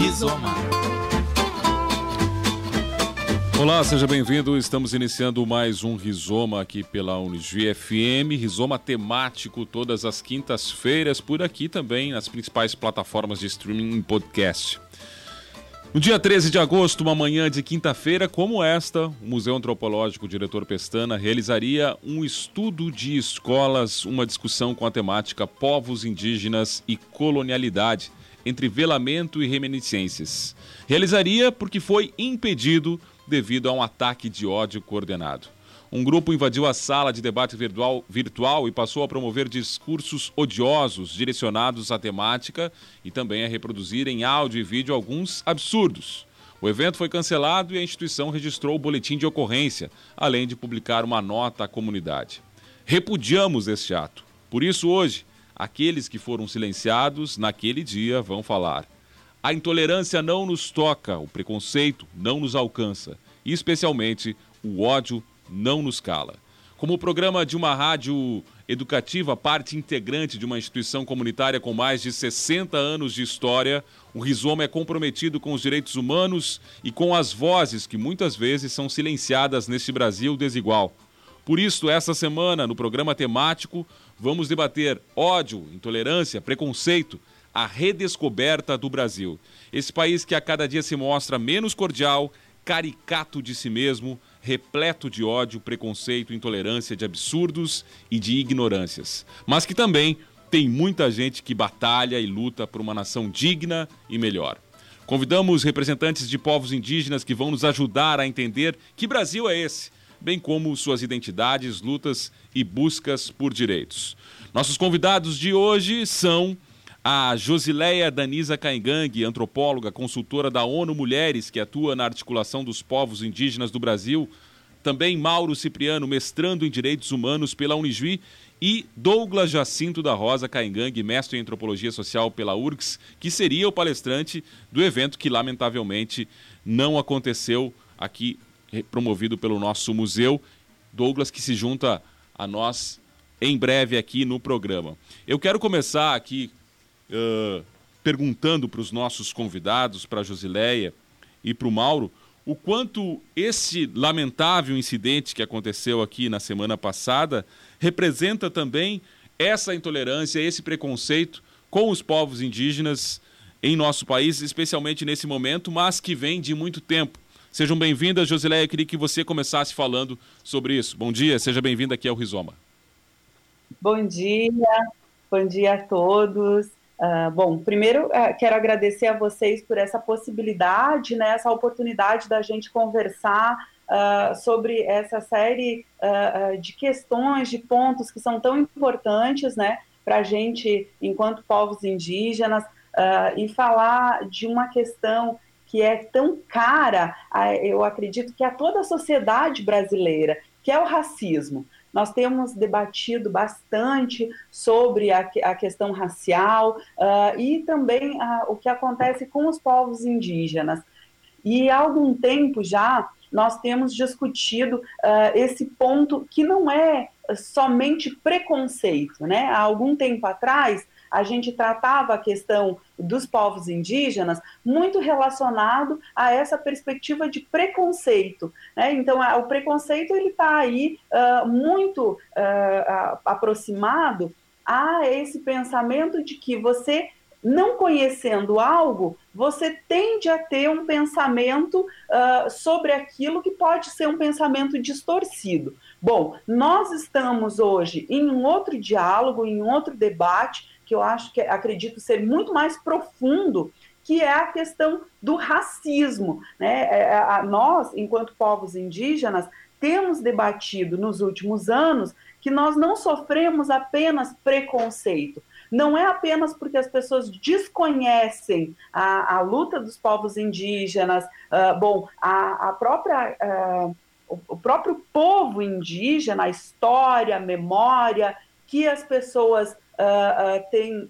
Rizoma. Olá, seja bem-vindo. Estamos iniciando mais um Rizoma aqui pela Unijuí FM. Rizoma temático todas as quintas-feiras, por aqui também nas principais plataformas de streaming e podcast. No dia 13 de agosto, uma manhã de quinta-feira como esta, o Museu Antropológico Diretor Pestana realizaria um estudo de escolas, uma discussão com a temática Povos Indígenas e Colonialidade, entre velamento e reminiscências. Realizaria porque foi impedido devido a um ataque de ódio coordenado. Um grupo invadiu a sala de debate virtual, virtual, e passou a promover discursos odiosos direcionados à temática e também a reproduzir em áudio e vídeo alguns absurdos. O evento foi cancelado e a instituição registrou o boletim de ocorrência, além de publicar uma nota à comunidade. Repudiamos este ato. Por isso, hoje, aqueles que foram silenciados naquele dia vão falar. A intolerância não nos toca, o preconceito não nos alcança, e especialmente o ódio não nos cala. Como programa de uma rádio educativa, parte integrante de uma instituição comunitária com mais de 60 anos de história, o Rizoma é comprometido com os direitos humanos e com as vozes que muitas vezes são silenciadas neste Brasil desigual. Por isso, essa semana, no programa temático, vamos debater ódio, intolerância, preconceito, a redescoberta do Brasil. Esse país que a cada dia se mostra menos cordial, caricato de si mesmo, repleto de ódio, preconceito, intolerância, de absurdos e de ignorâncias. Mas que também tem muita gente que batalha e luta por uma nação digna e melhor. Convidamos representantes de povos indígenas que vão nos ajudar a entender que Brasil é esse, bem como suas identidades, lutas e buscas por direitos. Nossos convidados de hoje são a Josileia Danisa Caingang, antropóloga, consultora da ONU Mulheres, que atua na articulação dos povos indígenas do Brasil. Também Mauro Cipriano, mestrando em Direitos Humanos pela Unijuí. E Douglas Jacinto da Rosa Caingang, mestre em Antropologia Social pela URGS, que seria o palestrante do evento que, lamentavelmente, não aconteceu aqui, promovido pelo nosso museu. Douglas, que se junta a nós em breve aqui no programa. Eu quero começar aqui uh, perguntando para os nossos convidados, para a Josileia e para o Mauro, o quanto esse lamentável incidente que aconteceu aqui na semana passada representa também essa intolerância, esse preconceito com os povos indígenas em nosso país, especialmente nesse momento, mas que vem de muito tempo. Sejam bem-vindas, Josileia. Eu queria que você começasse falando sobre isso. Bom dia, seja bem-vinda aqui ao Rizoma. Bom dia, bom dia a todos. Uh, bom, primeiro uh, quero agradecer a vocês por essa possibilidade, né, essa oportunidade da gente conversar uh, sobre essa série de questões, de pontos que são tão importantes né, para a gente, enquanto povos indígenas, e falar de uma questão que é tão cara, eu acredito que a toda a sociedade brasileira, que é o racismo. Nós temos debatido bastante sobre a, a questão racial uh, e também uh, o que acontece com os povos indígenas. E há algum tempo já nós temos discutido uh, esse ponto que não é somente preconceito, né? Há algum tempo atrás a gente tratava a questão dos povos indígenas muito relacionado a essa perspectiva de preconceito. Né? Então, a, o preconceito ele está aí uh, muito uh, aproximado a esse pensamento de que você não conhecendo algo, você tende a ter um pensamento uh, sobre aquilo que pode ser um pensamento distorcido. Bom, nós estamos hoje em um outro diálogo, em um outro debate, que eu acho que acredito ser muito mais profundo, que é a questão do racismo. Né? É, é, nós, enquanto povos indígenas, temos debatido nos últimos anos que nós não sofremos apenas preconceito. Não é apenas porque as pessoas desconhecem a, a luta dos povos indígenas, uh, bom, a, a própria. Uh, o próprio povo indígena, a história, a memória, que as pessoas uh, tem,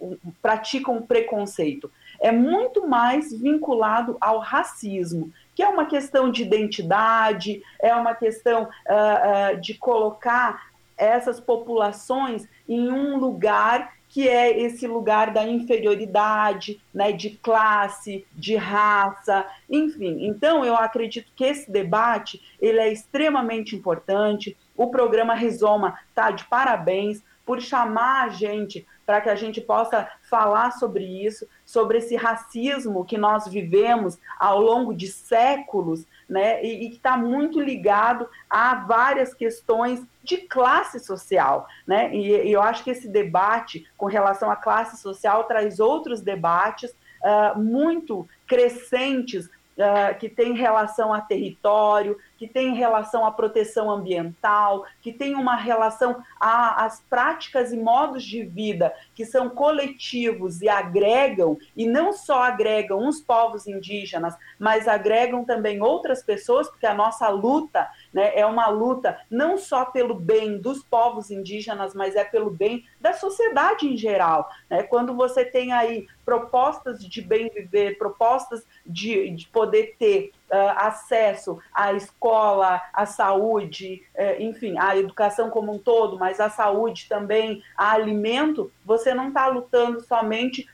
um, praticam preconceito. É muito mais vinculado ao racismo, que é uma questão de identidade, é uma questão de colocar essas populações em um lugar que é esse lugar da inferioridade, né, de classe, de raça, enfim. Então, eu acredito que esse debate ele é extremamente importante. O programa Rizoma está de parabéns por chamar a gente para que a gente possa falar sobre isso, sobre esse racismo que nós vivemos ao longo de séculos, né, e, e que está muito ligado a várias questões de classe social, né, e, e, eu acho que esse debate com relação à classe social traz outros debates uh, muito crescentes uh, que tem relação a território, que tem relação à proteção ambiental, que tem uma relação às práticas e modos de vida que são coletivos e agregam, e não só agregam uns povos indígenas, mas agregam também outras pessoas, porque a nossa luta né, é uma luta não só pelo bem dos povos indígenas, mas é pelo bem da sociedade em geral. Né? Quando você tem aí propostas de bem viver, propostas de, de poder ter acesso à escola, à saúde, uh, enfim, à educação como um todo, mas à saúde também, a alimento, você não está lutando somente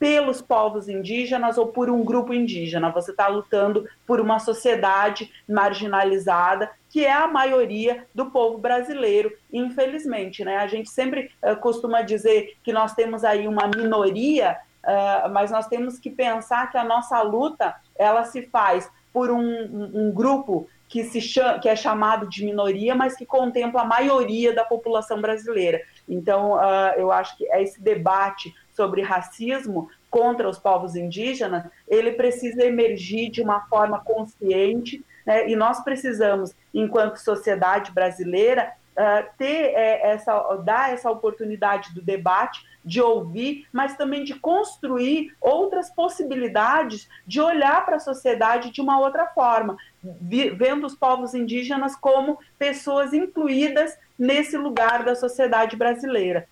pelos povos indígenas ou por um grupo indígena, você está lutando por uma sociedade marginalizada, que é a maioria do povo brasileiro, infelizmente. Né? A gente sempre uh, costuma dizer que nós temos aí uma minoria, uh, mas nós temos que pensar que a nossa luta ela se faz por um, um, grupo que, se chama, que é chamado de minoria, mas que contempla a maioria da população brasileira. Então, uh, eu acho que esse debate sobre racismo contra os povos indígenas, ele precisa emergir de uma forma consciente, né? e nós precisamos, enquanto sociedade brasileira, uh, ter é, essa, dar essa oportunidade do debate, de ouvir, mas também de construir outras possibilidades de olhar para a sociedade de uma outra forma, vendo os povos indígenas como pessoas incluídas nesse lugar da sociedade brasileira.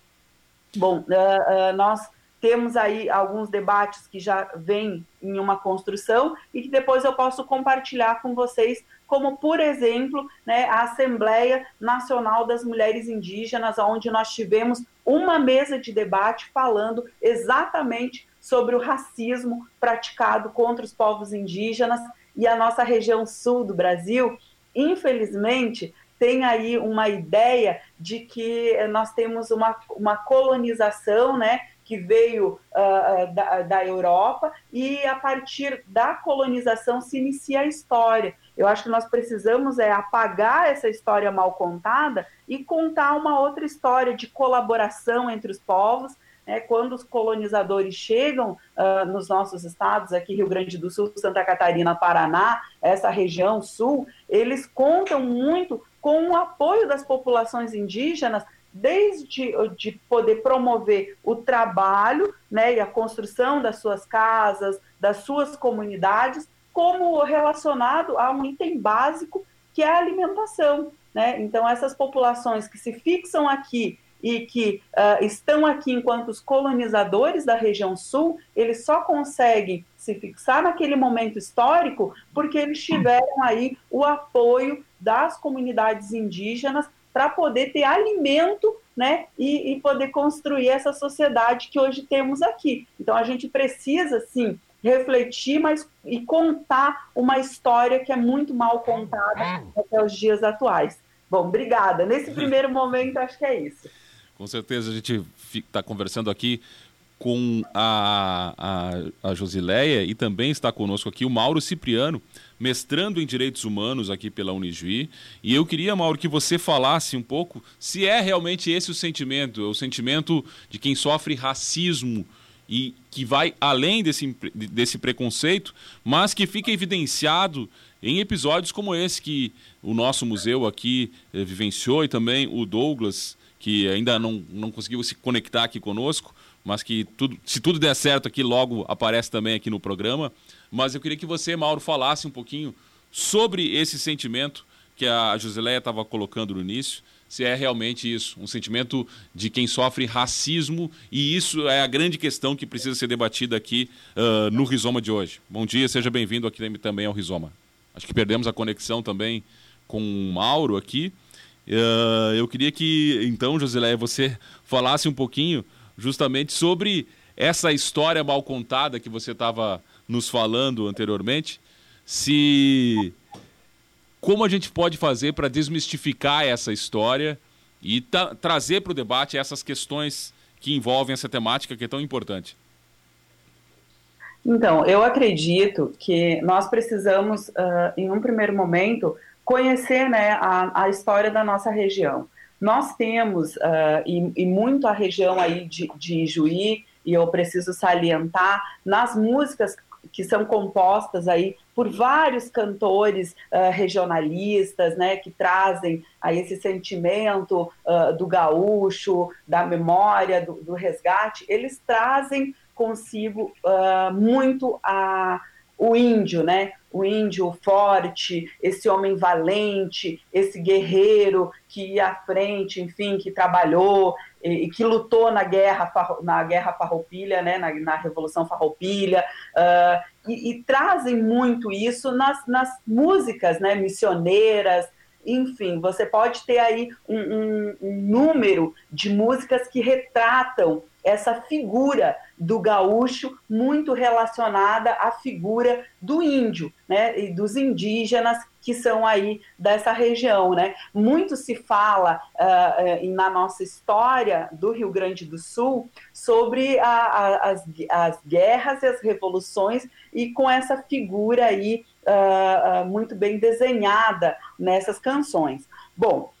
Bom, uh, uh, nós temos aí alguns debates que já vêm em uma construção e que depois eu posso compartilhar com vocês, como, por exemplo, né, a Assembleia Nacional das Mulheres Indígenas, onde nós tivemos uma mesa de debate falando exatamente sobre o racismo praticado contra os povos indígenas e a nossa região sul do Brasil, infelizmente, tem aí uma ideia de que nós temos uma, uma colonização, né, que veio uh, da, da Europa e a partir da colonização se inicia a história. Eu acho que nós precisamos é apagar essa história mal contada e contar uma outra história de colaboração entre os povos. Né? Quando os colonizadores chegam uh, nos nossos estados, aqui Rio Grande do Sul, Santa Catarina, Paraná, essa região sul, eles contam muito com o apoio das populações indígenas desde de poder promover o trabalho né, e a construção das suas casas, das suas comunidades, como relacionado a um item básico que é a alimentação. Né? Então, essas populações que se fixam aqui e que uh, estão aqui enquanto os colonizadores da região sul, eles só conseguem se fixar naquele momento histórico porque eles tiveram aí o apoio das comunidades indígenas para poder ter alimento né, e, e, poder construir essa sociedade que hoje temos aqui. Então a gente precisa, sim, refletir mas, e contar uma história que é muito mal contada até os dias atuais. Bom, obrigada. Nesse primeiro momento, acho que é isso. Com certeza, a gente está conversando aqui com a, a, a Josileia e também está conosco aqui o Mauro Cipriano, mestrando em Direitos Humanos aqui pela Unijuí. E eu queria, Mauro, que você falasse um pouco se é realmente esse o sentimento, o sentimento de quem sofre racismo e que vai além desse, desse preconceito, mas que fica evidenciado em episódios como esse que o nosso museu aqui eh, vivenciou e também o Douglas, que ainda não, não conseguiu se conectar aqui conosco, mas que tudo, se tudo der certo aqui, logo aparece também aqui no programa. Mas eu queria que você, Mauro, falasse um pouquinho sobre esse sentimento que a Josileia estava colocando no início, se é realmente isso, um sentimento de quem sofre racismo, e isso é a grande questão que precisa ser debatida aqui uh, no Rizoma de hoje. Bom dia, seja bem-vindo aqui também ao Rizoma. Acho que perdemos a conexão também com o Mauro aqui. Uh, eu queria que, então, Josileia, você falasse um pouquinho justamente sobre essa história mal contada que você estava nos falando anteriormente. Se como a gente pode fazer para desmistificar essa história e trazer para o debate essas questões que envolvem essa temática que é tão importante? Então, eu acredito que nós precisamos, uh, em um primeiro momento, conhecer né, a, a, história da nossa região. Nós temos, uh, e, e, muito a região aí de, de Juí, e eu preciso salientar, nas músicas que são compostas aí por vários cantores uh, regionalistas, né, que trazem aí esse sentimento uh, do gaúcho, da memória, do, do, resgate, eles trazem consigo uh, muito a, o índio, né? O índio forte, esse homem valente, esse guerreiro que ia à frente, enfim, que trabalhou e, e que lutou na guerra, na guerra farroupilha, né? Na, na Revolução Farroupilha, uh, e, e, trazem muito isso nas, nas músicas, né? Missioneiras, enfim, você pode ter aí um, um, um número de músicas que retratam essa figura do gaúcho muito relacionada à figura do índio, né, e dos indígenas que são aí dessa região, né. Muito se fala uh, na nossa história do Rio Grande do Sul sobre a, a, as, as guerras e as revoluções e com essa figura aí uh, muito bem desenhada nessas canções. Bom,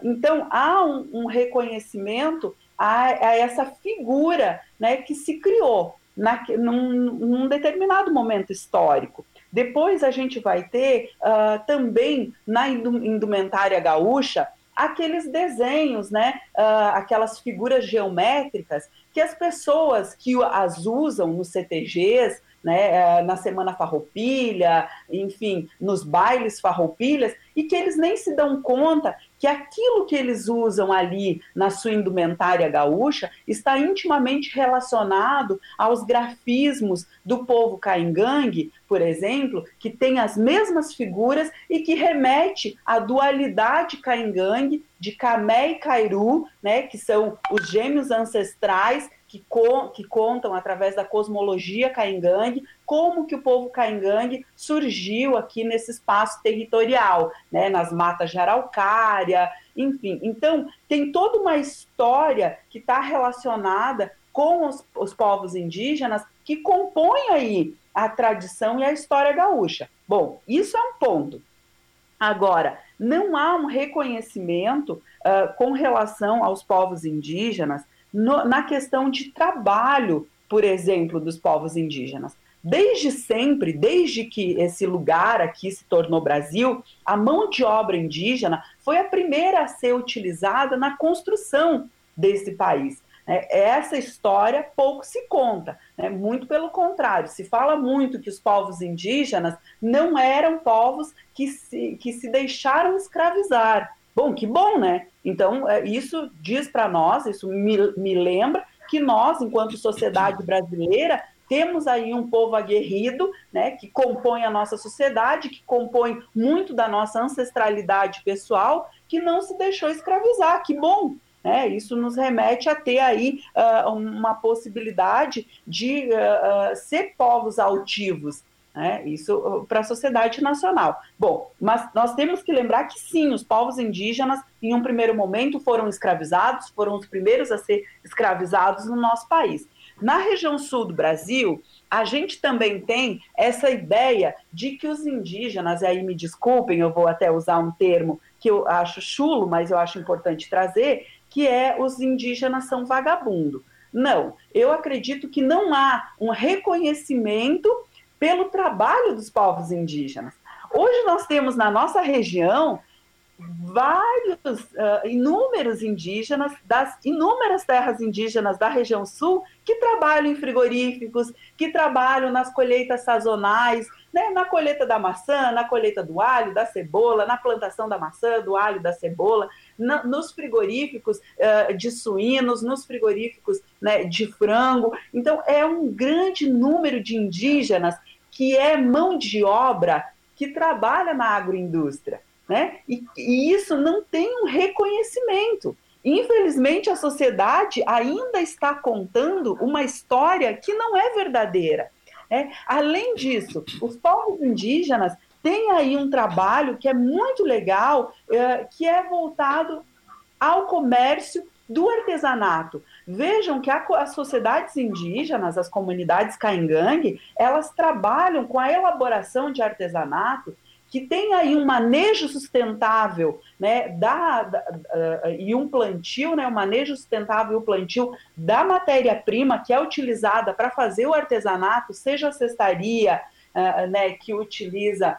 então há um, um reconhecimento a, a essa figura né, que se criou na, num, num determinado momento histórico. Depois a gente vai ter uh, também na indumentária gaúcha aqueles desenhos, né, uh, aquelas figuras geométricas que as pessoas que as usam nos CTGs, né, uh, na Semana Farroupilha, enfim, nos bailes farroupilhas, e que eles nem se dão conta que aquilo que eles usam ali na sua indumentária gaúcha está intimamente relacionado aos grafismos do povo caingangue, por exemplo, que tem as mesmas figuras e que remete à dualidade caingangue de Camé e Cairu, né, que são os gêmeos ancestrais que, co que contam através da cosmologia caingangue como que o povo caingangue surgiu aqui nesse espaço territorial, né, nas matas de araucária, enfim. Então, tem toda uma história que está relacionada com os, os povos indígenas que compõem aí a tradição e a história gaúcha. Bom, isso é um ponto. Agora, não há um reconhecimento uh, com relação aos povos indígenas no, na questão de trabalho, por exemplo, dos povos indígenas. Desde sempre, desde que esse lugar aqui se tornou Brasil, a mão de obra indígena foi a primeira a ser utilizada na construção desse país. Né? Essa história pouco se conta, né? muito pelo contrário, se fala muito que os povos indígenas não eram povos que se, que se deixaram escravizar. Bom, que bom, né? Então, é, isso diz para nós, isso me, me lembra que nós, enquanto sociedade brasileira, temos aí um povo aguerrido, né, que compõe a nossa sociedade, que compõe muito da nossa ancestralidade pessoal, que não se deixou escravizar. Que bom! Né? Isso nos remete a ter aí uh, uma possibilidade de uh, uh, ser povos altivos, né? Isso uh, para a sociedade nacional. Bom, mas nós temos que lembrar que sim, os povos indígenas, em um primeiro momento, foram escravizados, foram os primeiros a ser escravizados no nosso país. Na região sul do Brasil, a gente também tem essa ideia de que os indígenas, e aí me desculpem, eu vou até usar um termo que eu acho chulo, mas eu acho importante trazer, que é os indígenas são vagabundo. Não, eu acredito que não há um reconhecimento pelo trabalho dos povos indígenas. Hoje nós temos na nossa região vários, uh, inúmeros indígenas das inúmeras terras indígenas da região sul que trabalham em frigoríficos, que trabalham nas colheitas sazonais, né, na colheita da maçã, na colheita do alho, da cebola, na plantação da maçã, do alho, da cebola, na, nos frigoríficos uh, de suínos, nos frigoríficos né, de frango. Então, é um grande número de indígenas que é mão de obra que trabalha na agroindústria. Né? E, e isso não tem um reconhecimento. Infelizmente, a sociedade ainda está contando uma história que não é verdadeira. É, além disso, os povos indígenas têm aí um trabalho que é muito legal, é, que é voltado ao comércio do artesanato. Vejam que a, as sociedades indígenas, as comunidades caingangue, elas trabalham com a elaboração de artesanato que tem aí um manejo sustentável, né, da, da uh, e um plantio, né, um manejo sustentável e o plantio da matéria-prima que é utilizada para fazer o artesanato, seja a cestaria, uh, né, que utiliza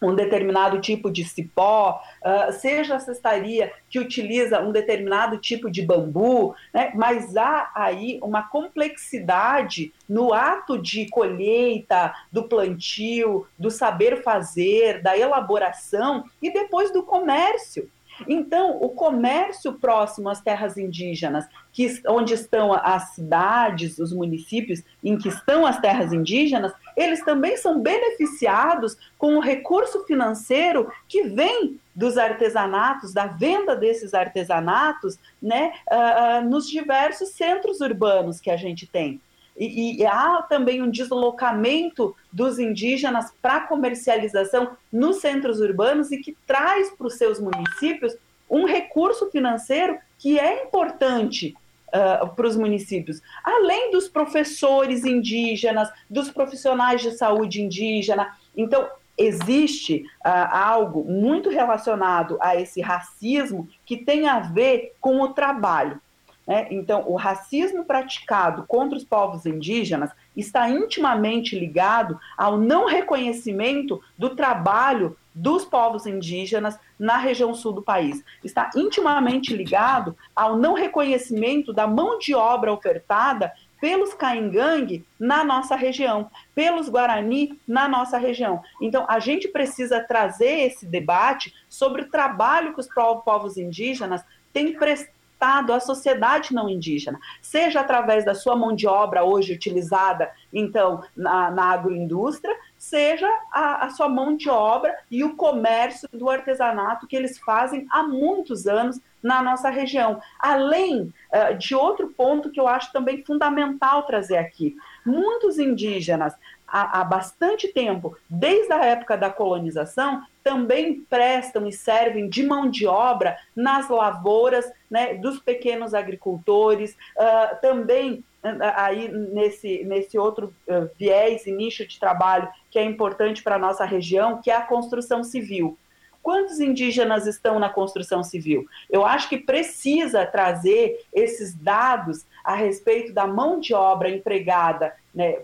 um determinado tipo de cipó, uh, seja a cestaria que utiliza um determinado tipo de bambu, né? mas há aí uma complexidade no ato de colheita, do plantio, do saber fazer, da elaboração e depois do comércio. Então, o comércio próximo às terras indígenas, que, onde estão as cidades, os municípios em que estão as terras indígenas, eles também são beneficiados com o recurso financeiro que vem dos artesanatos, da venda desses artesanatos, né, uh, nos diversos centros urbanos que a gente tem. E, e, há também um deslocamento dos indígenas para comercialização nos centros urbanos e que traz para os seus municípios um recurso financeiro que é importante uh, para os municípios, além dos professores indígenas, dos profissionais de saúde indígena. Então, existe uh, algo muito relacionado a esse racismo que tem a ver com o trabalho. Né? Então, o racismo praticado contra os povos indígenas está intimamente ligado ao não reconhecimento do trabalho dos povos indígenas na região sul do país. Está intimamente ligado ao não reconhecimento da mão de obra ofertada pelos caingangue na nossa região, pelos guarani na nossa região. Então, a gente precisa trazer esse debate sobre o trabalho que os povos indígenas têm prestado Estado, a sociedade não indígena, seja através da sua mão de obra hoje utilizada, então, na, na agroindústria, seja a, a, sua mão de obra e o comércio do artesanato que eles fazem há muitos anos na nossa região. Além uh, de outro ponto que eu acho também fundamental trazer aqui: muitos indígenas há bastante tempo, desde a época da colonização, também prestam e servem de mão de obra nas lavouras né, dos pequenos agricultores, uh, também uh, aí nesse, nesse outro uh, viés e nicho de trabalho que é importante para a nossa região, que é a construção civil. Quantos indígenas estão na construção civil? Eu acho que precisa trazer esses dados a respeito da mão de obra empregada né,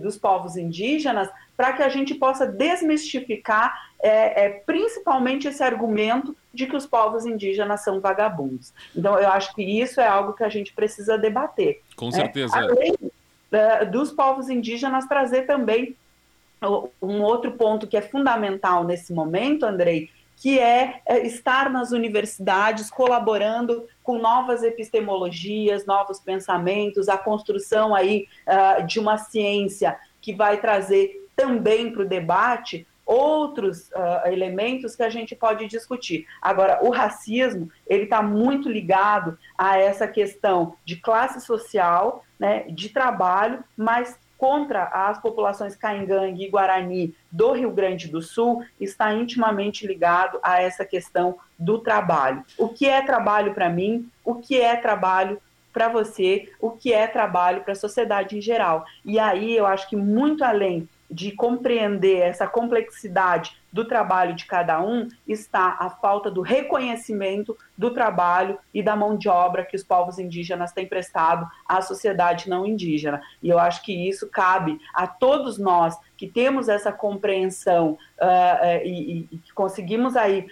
dos povos indígenas para que a gente possa desmistificar é, é, principalmente esse argumento de que os povos indígenas são vagabundos. Então, eu acho que isso é algo que a gente precisa debater. Com né? certeza. Além é, dos povos indígenas, trazer também um outro ponto que é fundamental nesse momento, Andrei, que é, é estar nas universidades colaborando com novas epistemologias, novos pensamentos, a construção aí uh, de uma ciência que vai trazer também para o debate outros uh, elementos que a gente pode discutir. Agora, o racismo ele está muito ligado a essa questão de classe social, né, de trabalho, mas contra as populações caingangue e guarani do Rio Grande do Sul está intimamente ligado a essa questão do trabalho. O que é trabalho para mim? O que é trabalho para você? O que é trabalho para a sociedade em geral? E aí eu acho que muito além de compreender essa complexidade do trabalho de cada um está a falta do reconhecimento do trabalho e da mão de obra que os povos indígenas têm prestado à sociedade não indígena. E eu acho que isso cabe a todos nós que temos essa compreensão uh, e, e que conseguimos aí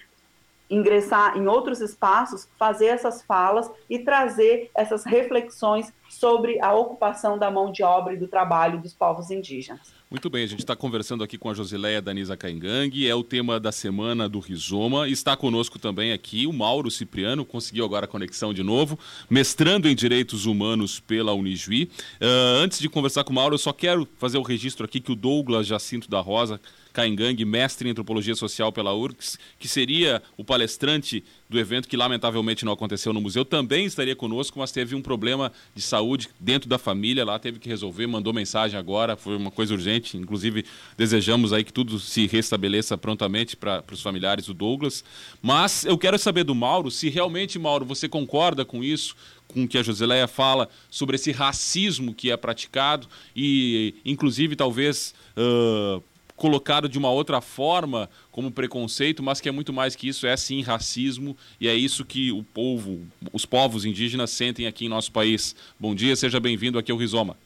ingressar em outros espaços, fazer essas falas e trazer essas reflexões sobre a ocupação da mão de obra e do trabalho dos povos indígenas. Muito bem, a gente está conversando aqui com a Josileia Danisa Caingang, é o tema da semana do Rizoma. Está conosco também aqui o Mauro Cipriano, conseguiu agora a conexão de novo, mestrando em Direitos Humanos pela Unijuí. Uh, antes de conversar com o Mauro, eu só quero fazer o registro aqui que o Douglas Jacinto da Rosa Caingang, mestre em antropologia social pela URGS, que seria o palestrante do evento que lamentavelmente não aconteceu no museu, também estaria conosco, mas teve um problema de saúde dentro da família lá, teve que resolver, mandou mensagem agora, foi uma coisa urgente, inclusive desejamos aí que tudo se restabeleça prontamente para os familiares do Douglas. Mas eu quero saber do Mauro, se realmente, Mauro, você concorda com isso, com o que a Josileia fala sobre esse racismo que é praticado e, inclusive, talvez uh, colocado de uma outra forma como preconceito, mas que é muito mais que isso, é sim racismo e é isso que o povo, os povos indígenas sentem aqui em nosso país. Bom dia, seja bem-vindo aqui ao Rizoma.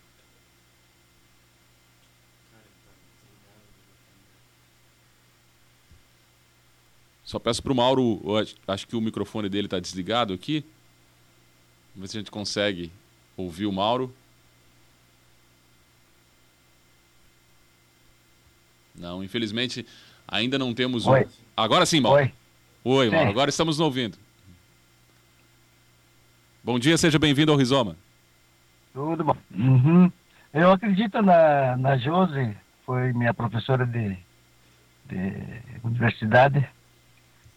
Só peço para o Mauro, acho que o microfone dele está desligado aqui. Vamos ver se a gente consegue ouvir o Mauro. Não, infelizmente ainda não temos. Oi. Agora sim, Mauro. Oi. Oi, Mauro. Agora estamos nos ouvindo. Bom dia, seja bem-vindo ao Rizoma. Tudo bom. Uhum. Eu acredito na, na Josi, foi minha professora de, de universidade.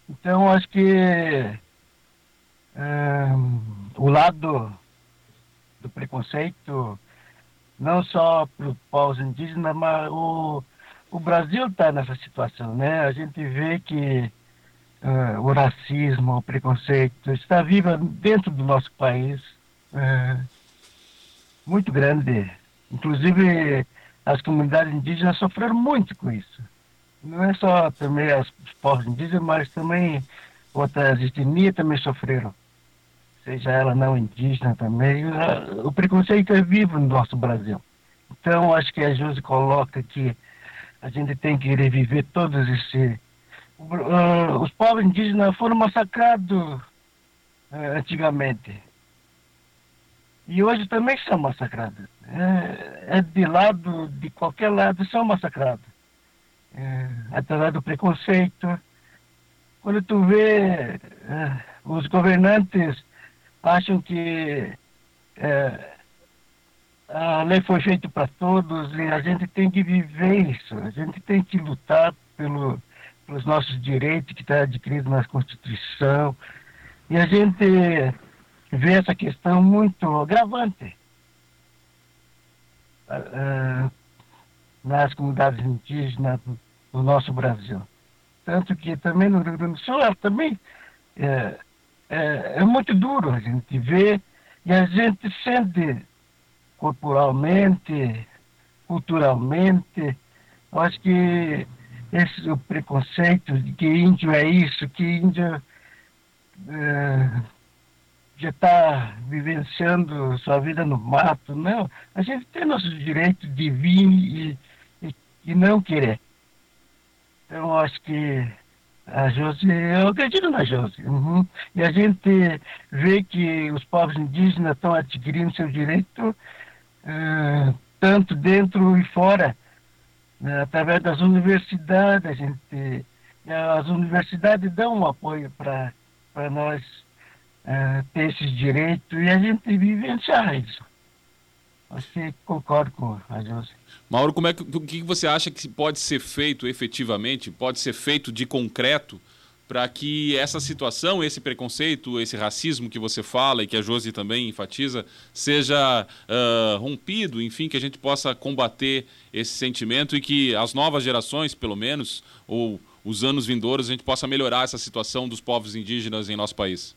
Então, acho que um, o lado do preconceito, não só para os povos indígenas, mas o o Brasil está nessa situação, né? A gente vê que uh, o racismo, o preconceito está vivo dentro do nosso país, uh, muito grande. Inclusive, as comunidades indígenas sofreram muito com isso. Não é só também os povos indígenas, mas também outras etnias também sofreram. Seja ela não indígena também. O preconceito é vivo no nosso Brasil. Então, acho que a Josi coloca que a gente tem que reviver todos esses. Uh, os povos indígenas foram massacrados uh, antigamente. E hoje também são massacrados. É, é, de lado, de qualquer lado, são massacrados. É, através do preconceito. Quando tu vê uh, os governantes acham que é, a lei foi feita para todos e a gente tem que viver isso. A gente tem que lutar pelo, pelos nossos direitos que está adquirido na Constituição. E a gente vê essa questão muito agravante uh, nas comunidades indígenas do nosso Brasil. Tanto que também no Rio Grande do Sul também é, é, é muito duro a gente ver e a gente sente corporalmente, culturalmente. Eu acho que esse o preconceito de que índio é isso, que índio é, já está vivenciando sua vida no mato. Não, a gente tem nosso direito de vir e, e, e não querer. Então, acho que a Josi, eu acredito na Josi. Uhum. E a gente vê que os povos indígenas estão adquirindo seu direito eh, tanto dentro e fora, né, através das universidades. A gente, as universidades dão um apoio para nós uh, ter esses direitos e a gente vivenciar isso. Acho que concordo com a Josi. Mauro, como é que, o que você acha que pode ser feito efetivamente, pode ser feito de concreto para que essa situação, esse preconceito, esse racismo que você fala e que a Josi também enfatiza, seja uh, rompido, enfim, que a gente possa combater esse sentimento e que as novas gerações, pelo menos, ou os anos vindouros, a gente possa melhorar essa situação dos povos indígenas em nosso país?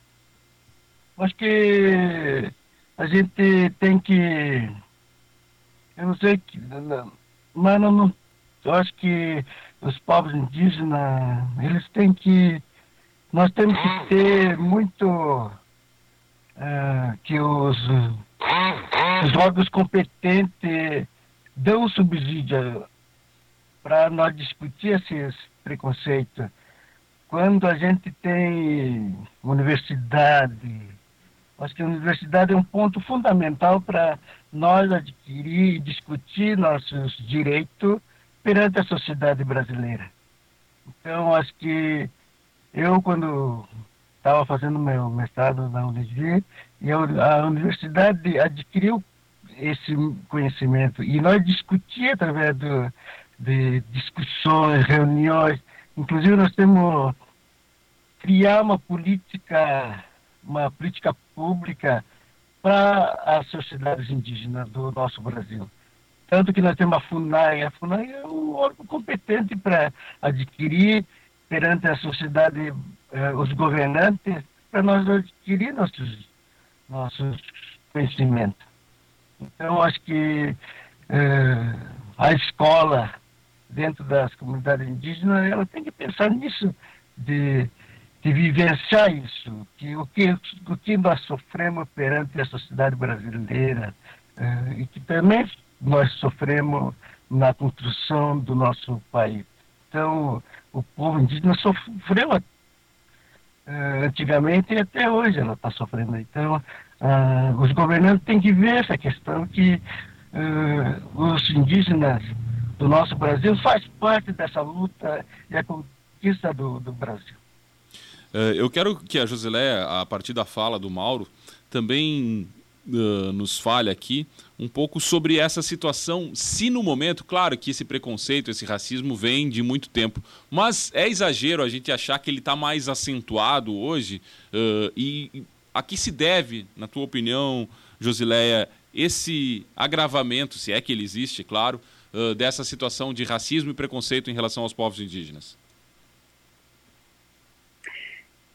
Acho que a gente tem que. Eu não sei, mas eu acho que os povos indígenas, eles têm que. Nós temos que ter muito. Uh, que os, os órgãos competentes dão subsídio para nós discutir esses preconceitos. Quando a gente tem universidade, Acho que a universidade é um ponto fundamental para nós adquirir e discutir nossos direitos perante a sociedade brasileira. Então, acho que eu, quando estava fazendo meu mestrado na UNIG, a universidade adquiriu esse conhecimento e nós discutíamos através do, de discussões, reuniões, inclusive nós temos criar uma política, uma política pública para as sociedades indígenas do nosso Brasil. Tanto que nós temos a FUNAI. A FUNAI é o órgão competente para adquirir perante a sociedade, eh, os governantes, para nós adquirir nossos, nossos conhecimentos. Então, acho que eh, a escola, dentro das comunidades indígenas, ela tem que pensar nisso, de de vivenciar isso, que o que, o que nós sofremos perante a sociedade brasileira eh, e que também nós sofremos na construção do nosso país. Então, o povo indígena sofreu eh, antigamente e até hoje ela está sofrendo. Então, ah, os governantes têm que ver essa questão que eh, os indígenas do nosso Brasil faz parte dessa luta e a conquista do, do Brasil. Uh, eu quero que a Josileia, a partir da fala do Mauro, também uh, nos fale aqui um pouco sobre essa situação. Se no momento, claro que esse preconceito, esse racismo vem de muito tempo, mas é exagero a gente achar que ele está mais acentuado hoje. Uh, e a que se deve, na tua opinião, Josileia, esse agravamento, se é que ele existe, claro, dessa situação de racismo e preconceito em relação aos povos indígenas?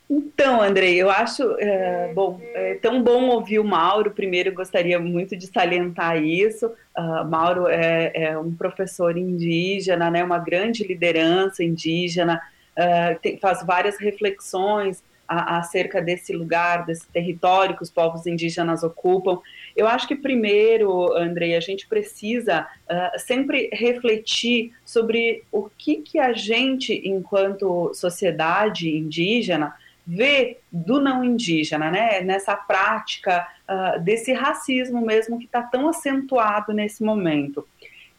Então, Andrei, eu acho é, bom, é tão bom ouvir o Mauro. Primeiro, gostaria muito de salientar isso. Uh, Mauro é, é, um professor indígena, né, uma grande liderança indígena, uh, tem, faz várias reflexões a, acerca desse lugar, desse território que os povos indígenas ocupam. Eu acho que primeiro, Andrei, a gente precisa uh, sempre refletir sobre o que, que a gente, enquanto sociedade indígena, vê do não indígena, né, nessa prática uh, desse racismo mesmo que está tão acentuado nesse momento.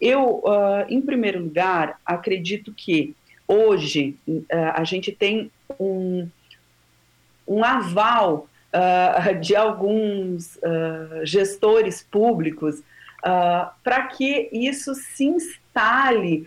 Eu, uh, em primeiro lugar, acredito que hoje uh, a gente tem um, um aval de alguns gestores públicos para que isso se instale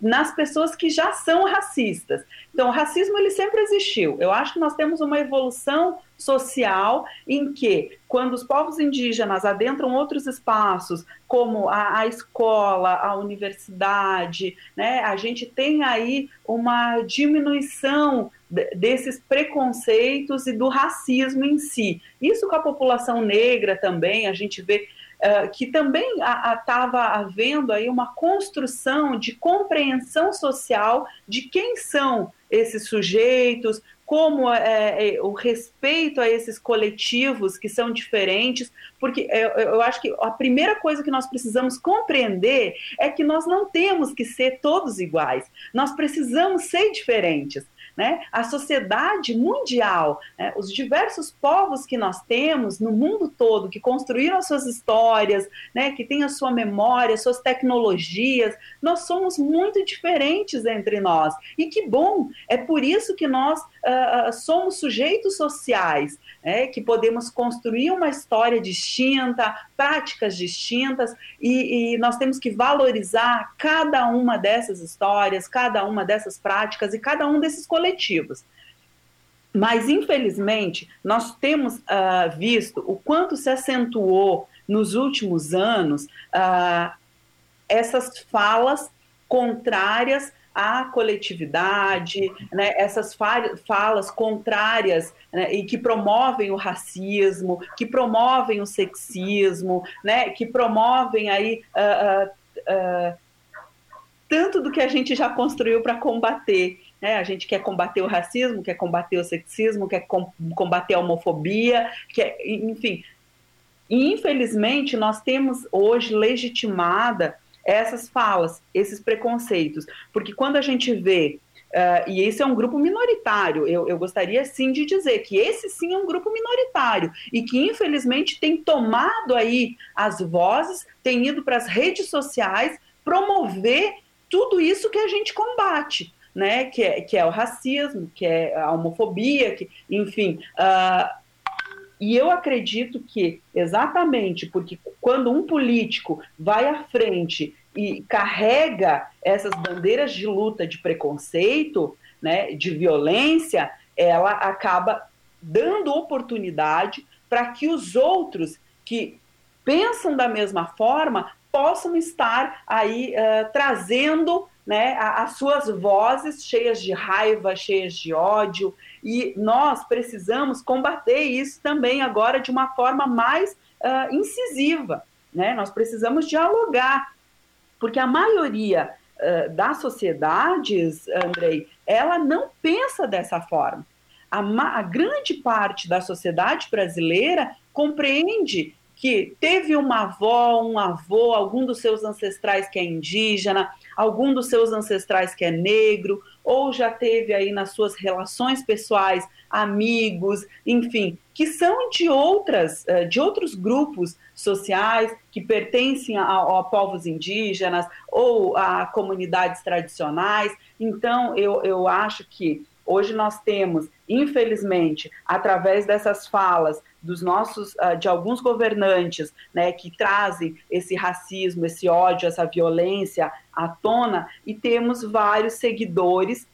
nas pessoas que já são racistas. Então, o racismo ele sempre existiu. Eu acho que nós temos uma evolução social em que, quando os povos indígenas adentram outros espaços, como a, a escola, a universidade, né, a gente tem aí uma diminuição desses preconceitos e do racismo em si. Isso com a população negra também, a gente vê Uh, que também estava havendo aí uma construção de compreensão social de quem são esses sujeitos, como é, é, o respeito a esses coletivos que são diferentes, porque eu, eu, acho que a primeira coisa que nós precisamos compreender é que nós não temos que ser todos iguais, nós precisamos ser diferentes né? a sociedade mundial, né? os diversos povos que nós temos no mundo todo, que construíram as suas histórias, né? que têm a sua memória, suas tecnologias, nós somos muito diferentes entre nós. E que bom! É por isso que nós uh, somos sujeitos sociais, né? que podemos construir uma história distinta, práticas distintas, e, e nós temos que valorizar cada uma dessas histórias, cada uma dessas práticas e cada um desses coletivos. Mas, infelizmente, nós temos uh, visto o quanto se acentuou nos últimos anos uh, essas falas contrárias à coletividade, né, essas falas contrárias né, e que promovem o racismo, que promovem o sexismo, né, que promovem aí uh, uh, uh, tanto do que a gente já construiu para combater. Né? A gente quer combater o racismo, quer combater o sexismo, quer com, combater a homofobia, quer, enfim. E, infelizmente, nós temos hoje legitimada essas falas, esses preconceitos. Porque quando a gente vê Uh, e esse é um grupo minoritário. Eu, eu, gostaria sim de dizer que esse sim é um grupo minoritário e que infelizmente tem tomado aí as vozes, tem ido para as redes sociais promover tudo isso que a gente combate. Né, que, é, que é o racismo, que é a homofobia, que, enfim. Uh, e eu acredito que exatamente porque quando um político vai à frente e carrega essas bandeiras de luta de preconceito, né, de violência, ela acaba dando oportunidade para que os outros que pensam da mesma forma possam estar aí uh, trazendo né, as suas vozes cheias de raiva, cheias de ódio, e nós precisamos combater isso também agora de uma forma mais uh, incisiva. Né? Nós precisamos dialogar porque a maioria uh, das sociedades, Andrei, ela não pensa dessa forma. A, a grande parte da sociedade brasileira compreende que teve uma avó, um avô, algum dos seus ancestrais que é indígena, algum dos seus ancestrais que é negro, ou já teve aí nas suas relações pessoais amigos, enfim, que são de outras, eh, de outros grupos sociais que pertencem a, a, povos indígenas ou a comunidades tradicionais. Então, eu, eu acho que hoje nós temos, infelizmente, através dessas falas dos nossos, ah, de alguns governantes, né, que trazem esse racismo, esse ódio, essa violência à tona, e temos vários seguidores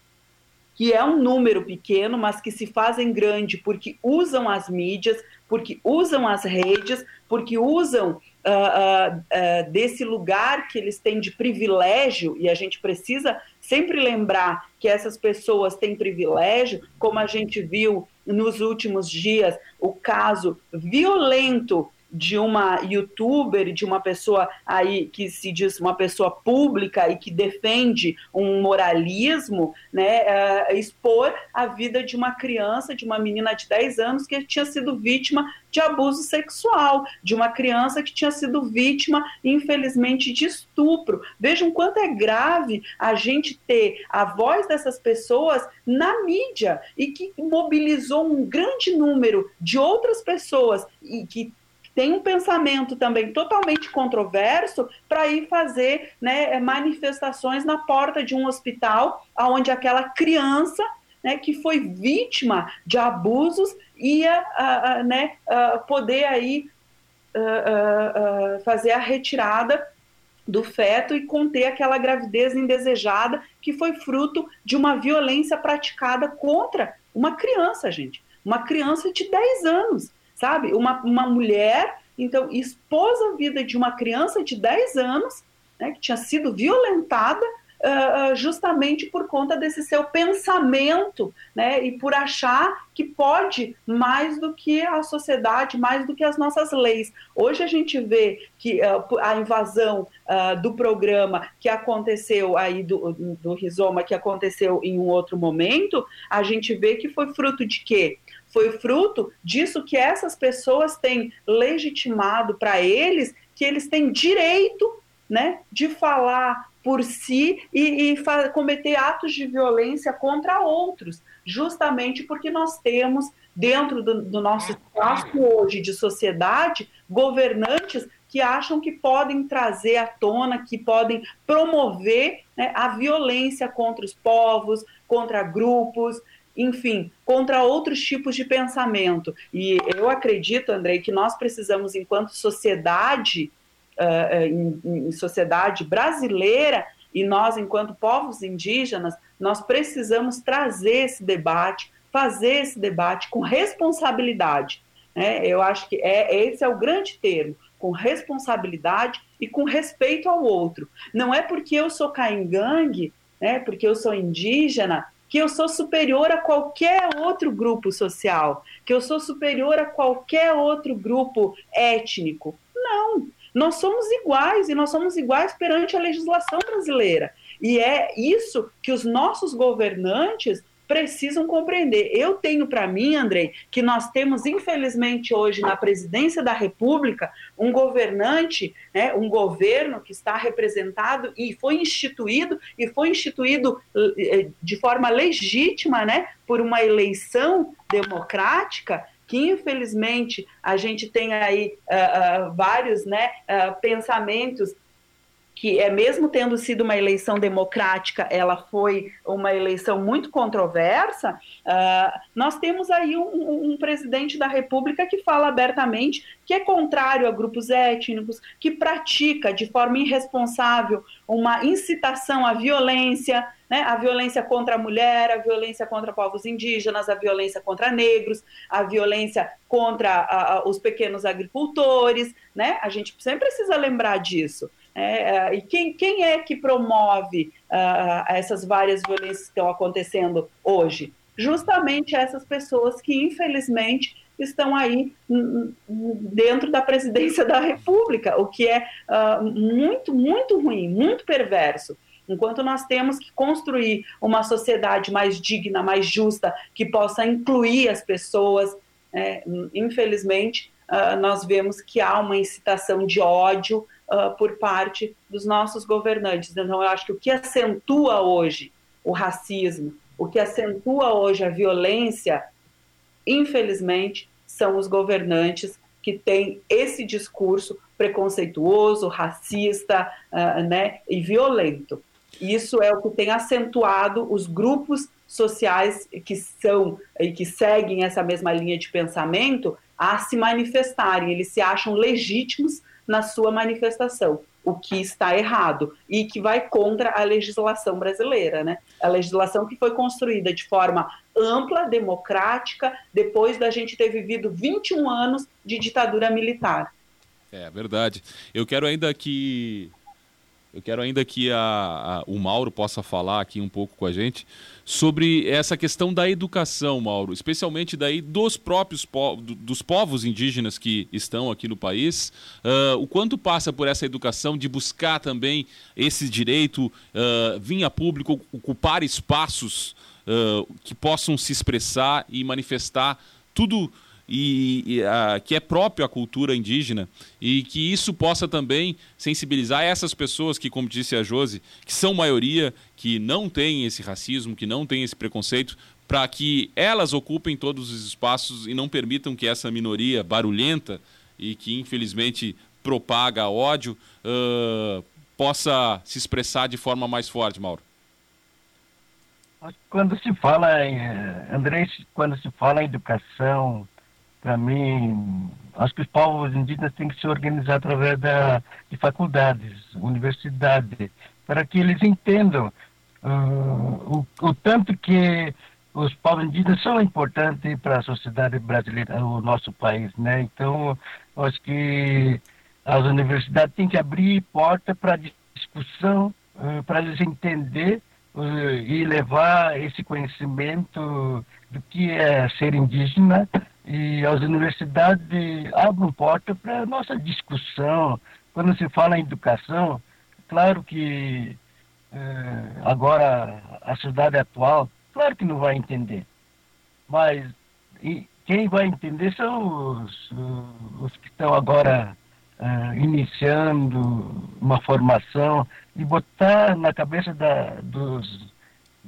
que é um número pequeno, mas que se fazem grande porque usam as mídias, porque usam as redes, porque usam uh, uh, uh, desse lugar que eles têm de privilégio, e a gente precisa sempre lembrar que essas pessoas têm privilégio, como a gente viu nos últimos dias, o caso violento de uma youtuber, de uma pessoa aí que se diz uma pessoa pública e que defende um moralismo, né, uh, expor a vida de uma criança, de uma menina de 10 anos que tinha sido vítima de abuso sexual, de uma criança que tinha sido vítima, infelizmente, de estupro. Vejam quanto é grave a gente ter a voz dessas pessoas na mídia e que mobilizou um grande número de outras pessoas e que tem um pensamento também totalmente controverso para ir fazer né, manifestações na porta de um hospital onde aquela criança né, que foi vítima de abusos ia uh, né, poder aí fazer a retirada do feto e conter aquela gravidez indesejada que foi fruto de uma violência praticada contra uma criança, gente. Uma criança de 10 anos sabe? Uma, uma mulher, então, expôs a vida de uma criança de 10 anos, né, que tinha sido violentada, uh, justamente por conta desse seu pensamento, né, e por achar que pode mais do que a sociedade, mais do que as nossas leis. Hoje a gente vê que uh, a invasão uh, do programa que aconteceu aí do, do Rizoma, que aconteceu em um outro momento, a gente vê que foi fruto de quê? Foi fruto disso que essas pessoas têm legitimado para eles que eles têm direito né, de falar por si e, e cometer atos de violência contra outros, justamente porque nós temos dentro do, do nosso espaço hoje de sociedade governantes que acham que podem trazer à tona, que podem promover né, a violência contra os povos, contra grupos, enfim, contra outros tipos de pensamento. E eu acredito, Andrei, que nós precisamos, enquanto sociedade, uh, em, em sociedade brasileira, e nós, enquanto povos indígenas, nós precisamos trazer esse debate, fazer esse debate com responsabilidade. Né? Eu acho que é, esse é o grande termo, com responsabilidade e com respeito ao outro. Não é porque eu sou caingangue, né, porque eu sou indígena, que eu sou superior a qualquer outro grupo social, que eu sou superior a qualquer outro grupo étnico. Não, nós somos iguais e nós somos iguais perante a legislação brasileira. E é isso que os nossos governantes precisam compreender. Eu tenho para mim, Andrei, que nós temos, infelizmente, hoje na presidência da República, um governante, né, um governo que está representado e foi instituído, e foi instituído eh, de forma legítima, né, por uma eleição democrática, que infelizmente a gente tem aí uh, uh, vários né, uh, pensamentos que é mesmo tendo sido uma eleição democrática, ela foi uma eleição muito controversa. Uh, nós temos aí um, um, presidente da República que fala abertamente que é contrário a grupos étnicos, que pratica de forma irresponsável uma incitação à violência, né, a violência contra a mulher, a violência contra povos indígenas, a violência contra negros, a violência contra a, a, os pequenos agricultores, né? A gente sempre precisa lembrar disso. É, é, e quem, quem é que promove uh, essas várias violências que estão acontecendo hoje? Justamente essas pessoas que, infelizmente, estão aí dentro da presidência da República, o que é uh, muito, muito ruim, muito perverso. Enquanto nós temos que construir uma sociedade mais digna, mais justa, que possa incluir as pessoas, é, infelizmente, uh, nós vemos que há uma incitação de ódio, uh, por parte dos nossos governantes. Então, eu acho que o que acentua hoje o racismo, o que acentua hoje a violência, infelizmente, são os governantes que têm esse discurso preconceituoso, racista uh, né, e violento. Isso é o que tem acentuado os grupos sociais que são e que seguem essa mesma linha de pensamento a se manifestarem. Eles se acham legítimos na sua manifestação, o que está errado e que vai contra a legislação brasileira, né? A legislação que foi construída de forma ampla, democrática, depois da gente ter vivido 21 anos de ditadura militar. É verdade. Eu quero ainda que eu quero ainda que a, a, o Mauro possa falar aqui um pouco com a gente sobre essa questão da educação, Mauro, especialmente daí dos próprios dos povos indígenas que estão aqui no país. Uh, o quanto passa por essa educação de buscar também esse direito, uh, vir a público, ocupar espaços uh, que possam se expressar e manifestar tudo e, e a, que é próprio à cultura indígena e que isso possa também sensibilizar essas pessoas que, como disse a Josi, que são maioria, que não têm esse racismo, que não têm esse preconceito, para que elas ocupem todos os espaços e não permitam que essa minoria barulhenta e que infelizmente propaga ódio uh, possa se expressar de forma mais forte, Mauro. Quando se fala em, eh, André, quando se fala em educação, para mim, acho que os povos indígenas têm que se organizar através da, de faculdades, universidades, para que eles entendam uh, o, o tanto que os povos indígenas são importantes para a sociedade brasileira, o nosso país, né? Então, acho que as universidades têm que abrir porta para discussão, uh, para eles entender uh, e levar esse conhecimento do que é ser indígena e as universidades abrem porta para nossa discussão. Quando se fala em educação, claro que eh, agora a sociedade atual, claro que não vai entender, mas quem vai entender são os, os que estão agora eh, iniciando uma formação e botar na cabeça da, dos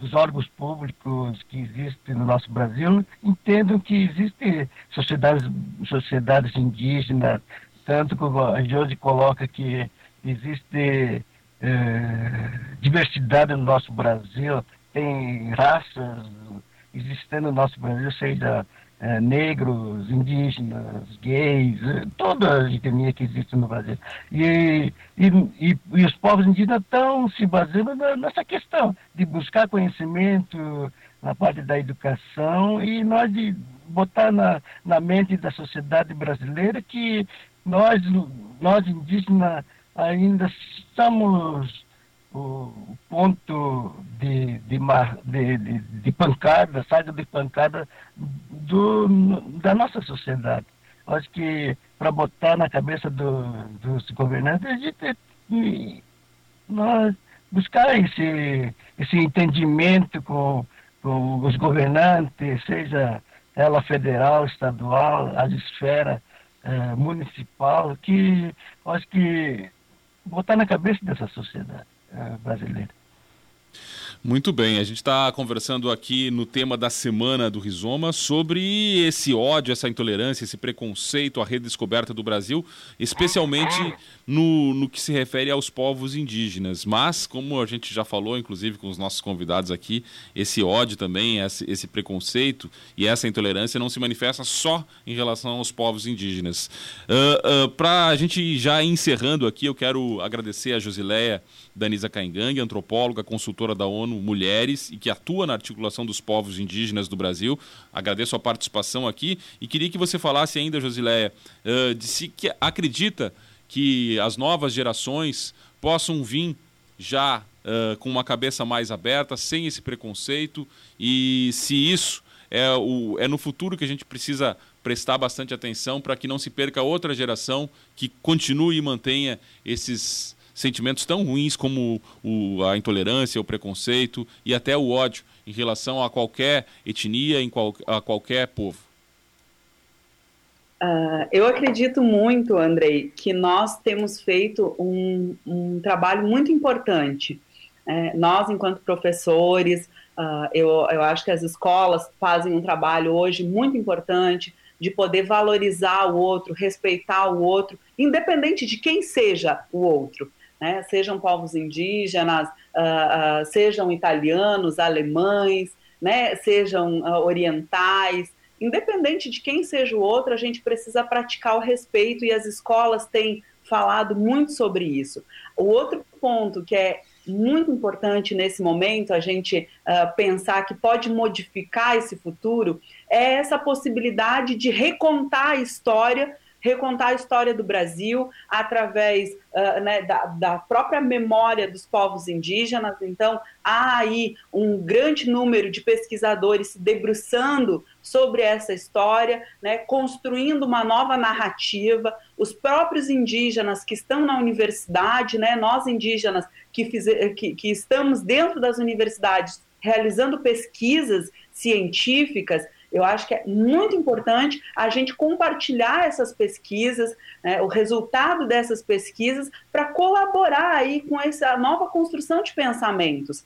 dos órgãos públicos que existem no nosso Brasil entendam que existem sociedades, sociedades indígenas, tanto como a Josi coloca que existe é, diversidade no nosso Brasil, tem raças existendo no nosso Brasil, seja é, negros, indígenas, gays, é, toda a etnia que existe no Brasil. E, e, e, e os povos indígenas estão se baseando nessa questão de buscar conhecimento na parte da educação e nós de botar na, na mente da sociedade brasileira que nós, nós indígenas ainda estamos o ponto de, de, de, de, pancada, saga de pancada do, da nossa sociedade. Acho que para botar na cabeça do, dos governantes, a gente nós buscar esse, esse entendimento com, com os governantes, seja ela federal, estadual, as esferas é, municipal, que acho que botar na cabeça dessa sociedade brasileira. Muito bem, a gente está conversando aqui no tema da semana do Rizoma sobre esse ódio, essa intolerância, esse preconceito à redescoberta do Brasil, especialmente no, no que se refere aos povos indígenas. Mas, como a gente já falou, inclusive com os nossos convidados aqui, esse ódio também, esse, esse preconceito e essa intolerância não se manifesta só em relação aos povos indígenas. Uh, uh, Para a gente já encerrando aqui, eu quero agradecer a Josileia Danisa Caingang, antropóloga, consultora da ONU Mulheres e que atua na articulação dos povos indígenas do Brasil. Agradeço a participação aqui e queria que você falasse ainda, Josileia, uh, de se que acredita que as novas gerações possam vir já uh, com uma cabeça mais aberta, sem esse preconceito, e se isso é, o, é no futuro que a gente precisa prestar bastante atenção para que não se perca outra geração que continue e mantenha esses sentimentos tão ruins como o, a intolerância, o preconceito e até o ódio em relação a qualquer etnia, em qual, a qualquer povo? Uh, eu acredito muito, Andrei, que nós temos feito um, um trabalho muito importante. É, nós, enquanto professores, uh, eu, eu acho que as escolas fazem um trabalho hoje muito importante de poder valorizar o outro, respeitar o outro, independente de quem seja o outro né? sejam povos indígenas, uh, uh, sejam italianos, alemães, né? sejam uh, orientais, independente de quem seja o outro, a gente precisa praticar o respeito e as escolas têm falado muito sobre isso. O outro ponto que é muito importante nesse momento a gente uh, pensar que pode modificar esse futuro é essa possibilidade de recontar a história recontar a história do Brasil através uh, né, da, da, própria memória dos povos indígenas. Então, há aí um grande número de pesquisadores se debruçando sobre essa história, né, construindo uma nova narrativa. Os próprios indígenas que estão na universidade, né, nós indígenas que, fiz, que, que estamos dentro das universidades realizando pesquisas científicas, eu acho que é muito importante a gente compartilhar essas pesquisas, né, o resultado dessas pesquisas, para colaborar aí com essa nova construção de pensamentos.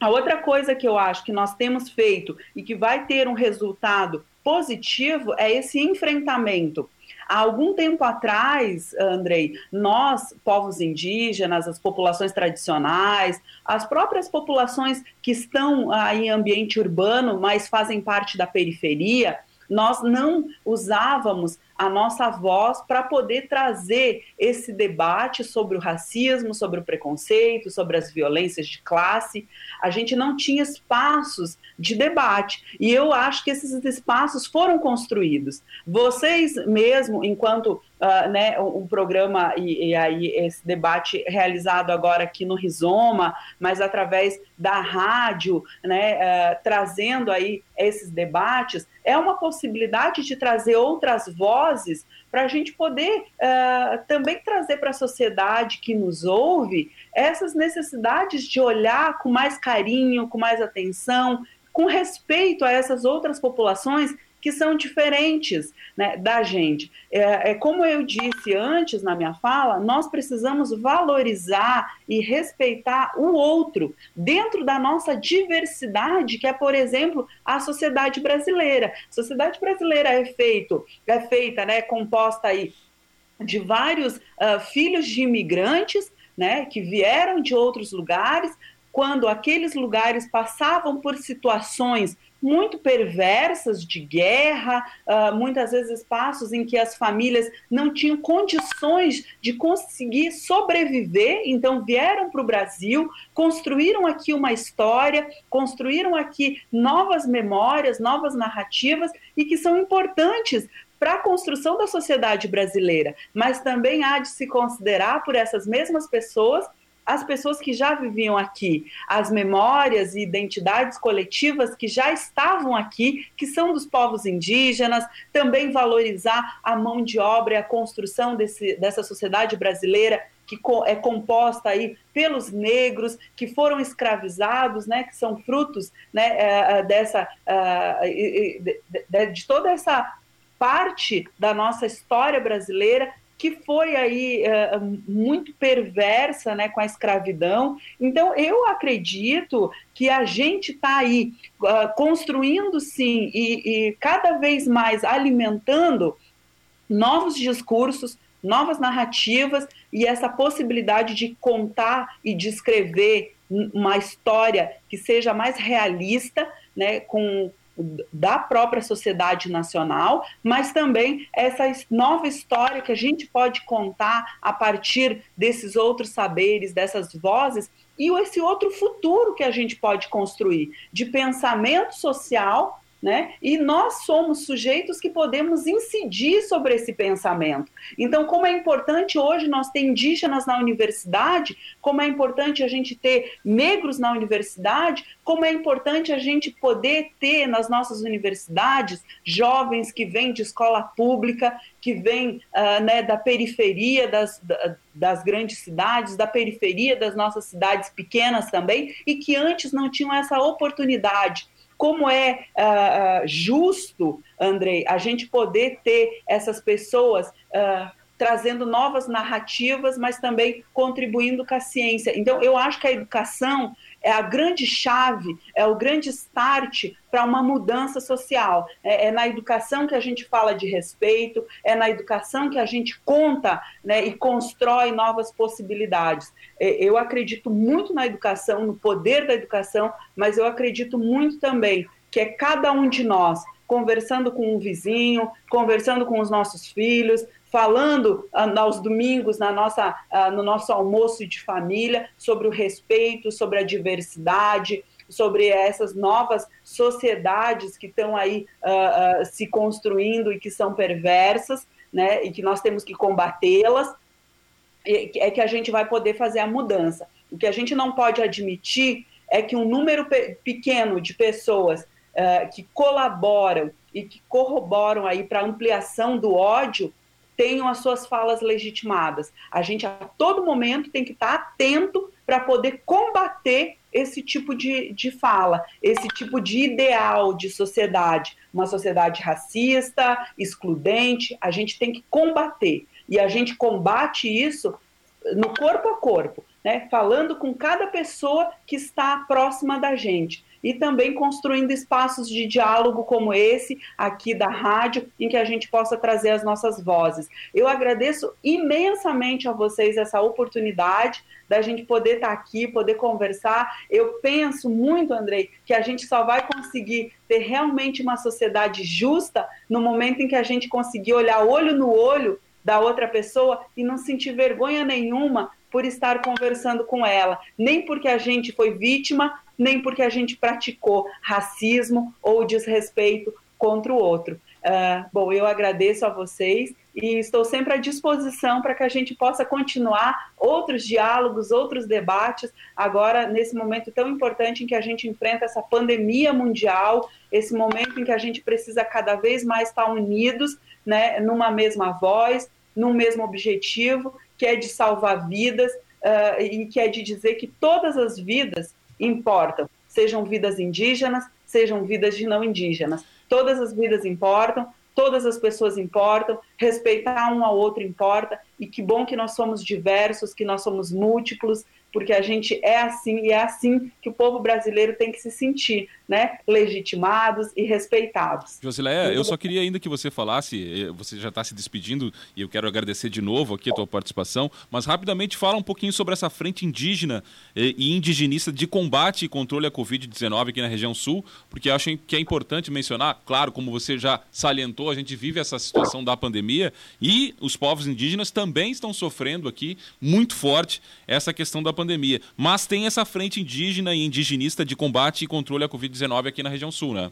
A outra coisa que eu acho que nós temos feito e que vai ter um resultado positivo é esse enfrentamento Há algum tempo atrás, Andrei, nós, povos indígenas, as populações tradicionais, as próprias populações que estão aí em ambiente urbano, mas fazem parte da periferia, nós não usávamos a nossa voz para poder trazer esse debate sobre o racismo, sobre o preconceito, sobre as violências de classe. A gente não tinha espaços de debate. E eu acho que esses espaços foram construídos. Vocês mesmo, enquanto uh, né, um, programa e, e, aí esse debate realizado agora aqui no Rizoma, mas através da rádio, né, uh, trazendo aí esses debates, é uma possibilidade de trazer outras vozes para a gente poder uh, também trazer para a sociedade que nos ouve essas necessidades de olhar com mais carinho, com mais atenção, com respeito a essas outras populações que são diferentes né, da gente. É, é, como eu disse antes na minha fala, nós precisamos valorizar e respeitar o outro dentro da nossa diversidade, que é, por exemplo, a sociedade brasileira. A sociedade brasileira é, feito, é feita, né, composta aí de vários uh, filhos de imigrantes, né, que vieram de outros lugares, quando aqueles lugares passavam por situações muito perversas de guerra, uh, muitas vezes espaços em que as famílias não tinham condições de conseguir sobreviver, então vieram para o Brasil, construíram aqui uma história, construíram aqui novas memórias, novas narrativas e que são importantes para a construção da sociedade brasileira, mas também há de se considerar por essas mesmas pessoas as pessoas que já viviam aqui, as memórias e identidades coletivas que já estavam aqui, que são dos povos indígenas, também valorizar a mão de obra e a construção desse, dessa sociedade brasileira que é composta aí pelos negros que foram escravizados, né, que são frutos né, é, é, dessa de toda essa parte da nossa história brasileira que foi aí uh, muito perversa né, com a escravidão. Então, eu acredito que a gente está aí uh, construindo, sim, e, e cada vez mais alimentando novos discursos, novas narrativas e essa possibilidade de contar e de escrever uma história que seja mais realista, né, com da própria sociedade nacional, mas também essa nova história que a gente pode contar a partir desses outros saberes, dessas vozes, e esse outro futuro que a gente pode construir de pensamento social né? E nós somos sujeitos que podemos incidir sobre esse pensamento. Então, como é importante hoje nós ter indígenas na universidade, como é importante a gente ter negros na universidade, como é importante a gente poder ter nas nossas universidades jovens que vêm de escola pública, que vêm uh, né, da periferia das, das grandes cidades, da periferia das nossas cidades pequenas também, e que antes não tinham essa oportunidade como é uh, justo, Andrei, a gente poder ter essas pessoas uh, trazendo novas narrativas, mas também contribuindo com a ciência. Então, eu acho que a educação é a grande chave, é o grande start para uma mudança social. É, é, na educação que a gente fala de respeito, é na educação que a gente conta né, e constrói novas possibilidades. É, eu acredito muito na educação, no poder da educação, mas eu acredito muito também que é cada um de nós conversando com um vizinho, conversando com os nossos filhos, falando uh, aos domingos na nossa, uh, no nosso almoço de família sobre o respeito, sobre a diversidade, sobre essas novas sociedades que estão aí uh, se construindo e que são perversas, né, e que nós temos que combatê-las, é que a gente vai poder fazer a mudança. O que a gente não pode admitir é que um número pe pequeno de pessoas que colaboram e que corroboram aí para a ampliação do ódio tenham as suas falas legitimadas. A gente a todo momento tem que estar atento para poder combater esse tipo de, de fala, esse tipo de ideal de sociedade. Uma sociedade racista, excludente, a gente tem que combater. E a gente combate isso no corpo a corpo, né? falando com cada pessoa que está próxima da gente e também construindo espaços de diálogo como esse aqui da rádio, em que a gente possa trazer as nossas vozes. Eu agradeço imensamente a vocês essa oportunidade da gente poder estar aqui, poder conversar. Eu penso muito, Andrei, que a gente só vai conseguir ter realmente uma sociedade justa no momento em que a gente conseguir olhar olho no olho da outra pessoa e não sentir vergonha nenhuma por estar conversando com ela, nem porque a gente foi vítima, nem porque a gente praticou racismo ou desrespeito contra o outro. Uh, bom, eu agradeço a vocês e estou sempre à disposição para que a gente possa continuar outros diálogos, outros debates, agora nesse momento tão importante em que a gente enfrenta essa pandemia mundial, esse momento em que a gente precisa cada vez mais estar unidos, né, numa mesma voz, num mesmo objetivo que é de salvar vidas uh, e que é de dizer que todas as vidas importam, sejam vidas indígenas, sejam vidas de não indígenas. Todas as vidas importam, todas as pessoas importam, respeitar um ao outro importa, e que bom que nós somos diversos, que nós somos múltiplos, porque a gente é assim e é assim que o povo brasileiro tem que se sentir, né? Legitimados e respeitados. Josileia, eu só queria ainda que você falasse, eh, você já está se despedindo e eu quero agradecer de novo aqui a tua participação, mas rapidamente fala um pouquinho sobre essa frente indígena eh, e indigenista de combate e controle à Covid-19 aqui na região sul, porque acho que é importante mencionar, claro, como você já salientou, a gente vive essa situação da pandemia e os povos indígenas também estão sofrendo aqui muito forte essa questão da pandemia pandemia. Mas tem essa frente indígena e indigenista de combate e controle à Covid-19 aqui na região sul, né?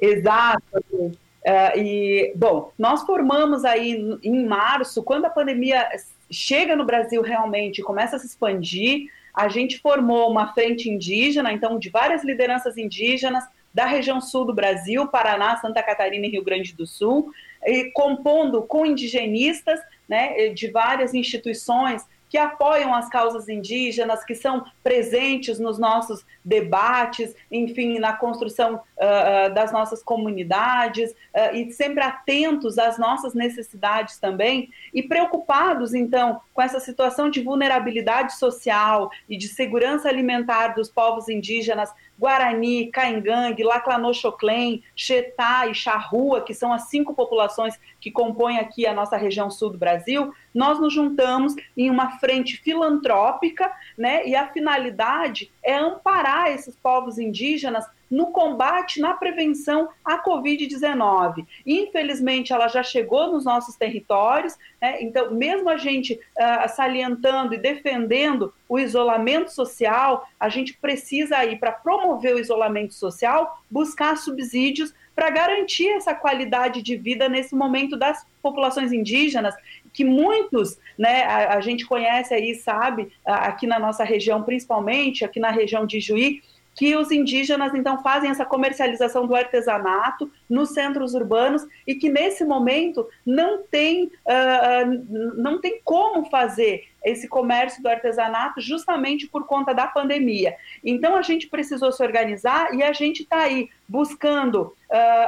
Exato. Uh, e, bom, nós formamos aí em março, quando a pandemia chega no Brasil realmente, começa a se expandir, a gente formou uma frente indígena, então, de várias lideranças indígenas da região sul do Brasil, Paraná, Santa Catarina e Rio Grande do Sul, e compondo com indigenistas né, de várias instituições que apoiam as causas indígenas, que são presentes nos nossos debates, enfim, na construção uh, das nossas comunidades uh, e sempre atentos às nossas necessidades também e preocupados, então, com essa situação de vulnerabilidade social e de segurança alimentar dos povos indígenas Guarani, Caingangue, Laclanochoclém, Xetá e Charrua, que são as cinco populações que compõem aqui a nossa região sul do Brasil, nós nos juntamos em uma frente filantrópica, né? E a finalidade é amparar esses povos indígenas no combate, na prevenção à Covid-19. Infelizmente, ela já chegou nos nossos territórios, né? então, mesmo a gente uh, salientando e defendendo o isolamento social, a gente precisa aí, para promover o isolamento social, buscar subsídios para garantir essa qualidade de vida nesse momento das populações indígenas, que muitos, né, a, a gente conhece aí, sabe, aqui na nossa região, principalmente aqui na região de Juí, que os indígenas então fazem essa comercialização do artesanato nos centros urbanos e que nesse momento não tem, uh, não tem como fazer esse comércio do artesanato justamente por conta da pandemia. Então a gente precisou se organizar e a gente está aí buscando uh,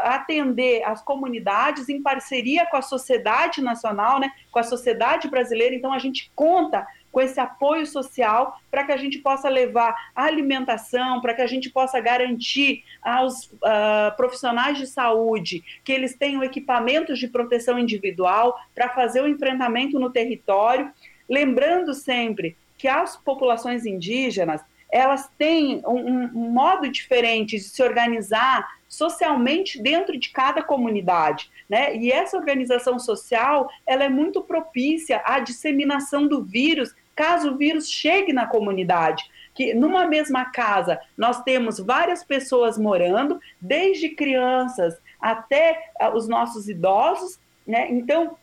atender as comunidades em parceria com a sociedade nacional, né, com a sociedade brasileira. Então a gente conta com esse apoio social para que a gente possa levar a alimentação, para que a gente possa garantir aos uh, profissionais de saúde que eles tenham equipamentos de proteção individual para fazer o enfrentamento no território, lembrando sempre que as populações indígenas elas têm um, um modo diferente de se organizar socialmente dentro de cada comunidade, né? E essa organização social, ela é muito propícia à disseminação do vírus caso o vírus chegue na comunidade. Que numa mesma casa nós temos várias pessoas morando, desde crianças até uh, os nossos idosos, né? Então,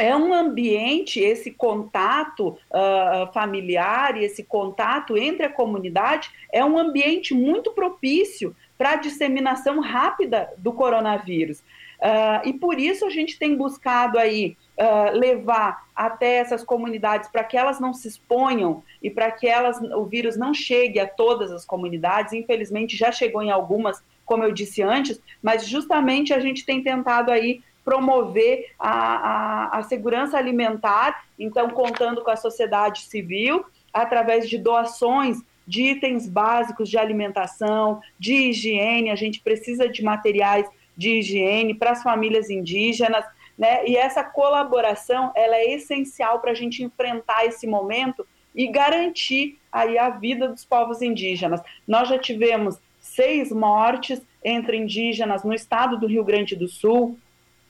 é um ambiente, esse contato uh, familiar e esse contato entre a comunidade é um ambiente muito propício para a disseminação rápida do coronavírus. Uh, e por isso a gente tem buscado aí uh, levar até essas comunidades para que elas não se exponham e para que elas, o vírus não chegue a todas as comunidades. Infelizmente já chegou em algumas, como eu disse antes, mas justamente a gente tem tentado aí promover a, a, a segurança alimentar, então contando com a sociedade civil através de doações de itens básicos de alimentação, de higiene, a gente precisa de materiais de higiene para as famílias indígenas, né? E essa colaboração ela é essencial para a gente enfrentar esse momento e garantir aí a vida dos povos indígenas. Nós já tivemos seis mortes entre indígenas no estado do Rio Grande do Sul,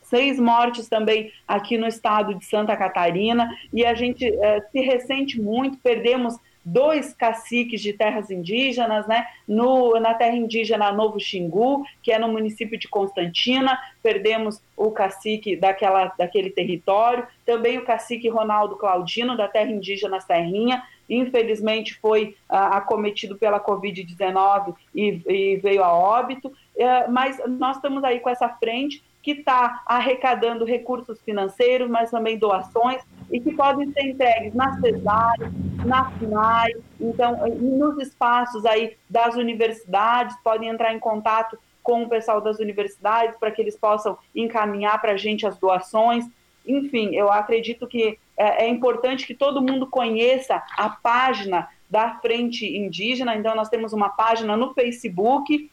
seis mortes também aqui no estado de Santa Catarina, e a gente eh, se ressente muito, perdemos dois caciques de terras indígenas, né? No, na terra indígena Novo Xingu, que é no município de Constantina, perdemos o cacique daquela, daquele território, também o cacique Ronaldo Claudino, da terra indígena Serrinha, infelizmente foi ah, acometido pela Covid-19 e, e, veio a óbito, é, mas nós estamos aí com essa frente que está arrecadando recursos financeiros, mas também doações, e que podem ser entregues na CESAR, na FUNAI, então, nos espaços aí das universidades, podem entrar em contato com o pessoal das universidades para que eles possam encaminhar para a gente as doações. Enfim, eu acredito que é, é importante que todo mundo conheça a página da Frente Indígena, então nós temos uma página no Facebook,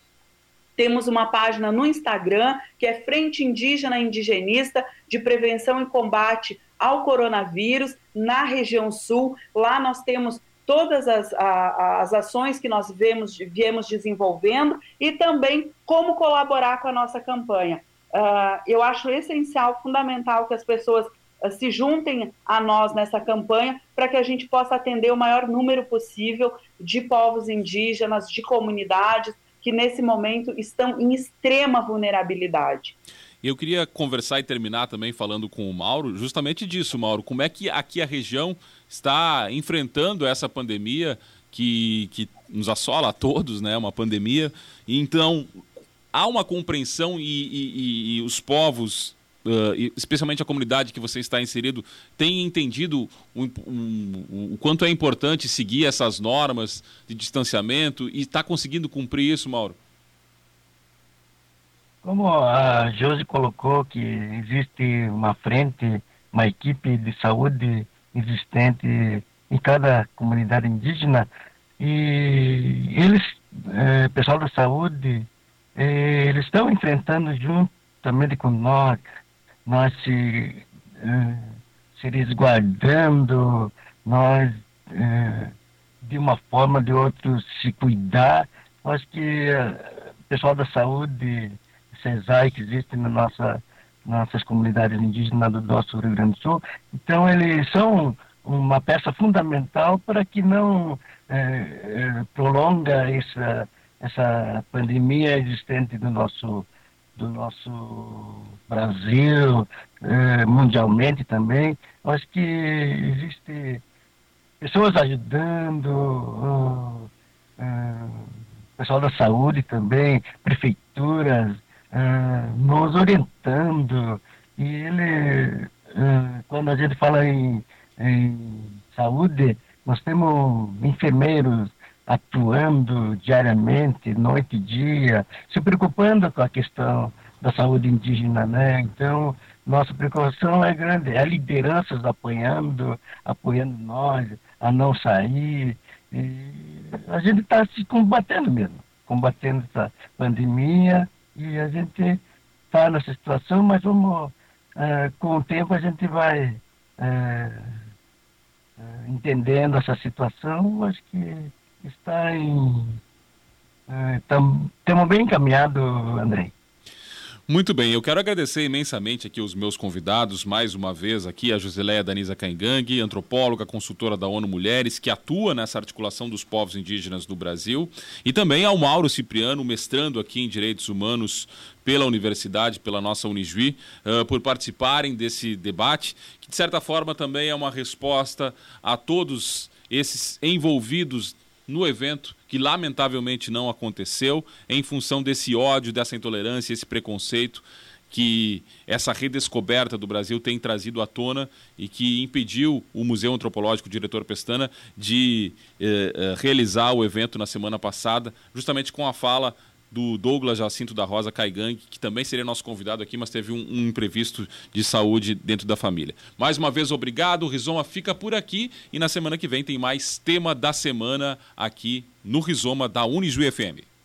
temos uma página no Instagram, que é Frente Indígena Indigenista de Prevenção e Combate ao Coronavírus, na região sul. Lá nós temos todas as, a, as ações que nós vemos, viemos desenvolvendo e também como colaborar com a nossa campanha. Uh, eu acho essencial, fundamental que as pessoas uh, se juntem a nós nessa campanha para que a gente possa atender o maior número possível de povos indígenas, de comunidades, que nesse momento estão em extrema vulnerabilidade. Eu queria conversar e terminar também falando com o Mauro, justamente disso, Mauro. Como é que aqui a região está enfrentando essa pandemia que, que nos assola a todos, né? Uma pandemia. Então, há uma compreensão e, e, e os povos uh, especialmente a comunidade que você está inserido, tem entendido um, o quanto é importante seguir essas normas de distanciamento e está conseguindo cumprir isso, Mauro? Como a Josi colocou que existe uma frente, uma equipe de saúde existente em cada comunidade indígena e eles, é, pessoal da saúde, é, eles estão enfrentando juntamente com nós nós se, uh, se resguardando, nós, de uma forma ou de outra, se cuidar. Acho que o pessoal da saúde, CESAI, que existe na nossa nossas comunidades indígenas do nosso Rio Grande do Sul. Então, eles são uma peça fundamental para que não eh, prolonga essa, essa pandemia existente do nosso do nosso Brasil, eh, mundialmente também. Eu acho que existe pessoas ajudando, uh, uh, pessoal da saúde também, prefeituras, uh, nos orientando. E ele, quando a gente fala em, em saúde, nós temos enfermeiros atuando diariamente, noite e dia, se preocupando com a questão da saúde indígena, né? Então, nossa preocupação é grande, é lideranças apoiando, apoiando nós a não sair. E a gente está se combatendo mesmo, combatendo essa pandemia e a gente está nessa situação, mas vamos, é, com o tempo a gente vai é, é, entendendo essa situação, acho que está em. É, bem encaminhado, André. Muito bem, eu quero agradecer imensamente aqui os meus convidados, mais uma vez aqui, a Josileia Danisa Caingang, antropóloga, consultora da ONU Mulheres, que atua nessa articulação dos povos indígenas do Brasil, e também ao Mauro Cipriano, mestrando aqui em Direitos Humanos pela Universidade, pela nossa Unijuí, uh, por participarem desse debate, que de certa forma também é uma resposta a todos esses envolvidos no evento, que lamentavelmente não aconteceu, em função desse ódio, dessa intolerância, esse preconceito que essa redescoberta do Brasil tem trazido à tona e que impediu o Museu Antropológico, o diretor Pestana, de eh, eh, realizar o evento na semana passada, justamente com a fala do Douglas Jacinto da Rosa Caigang, que também seria nosso convidado aqui, mas teve um, um, imprevisto de saúde dentro da família. Mais uma vez, obrigado. O Rizoma fica por aqui e na semana que vem tem mais tema da semana aqui no Rizoma da Unijuí FM.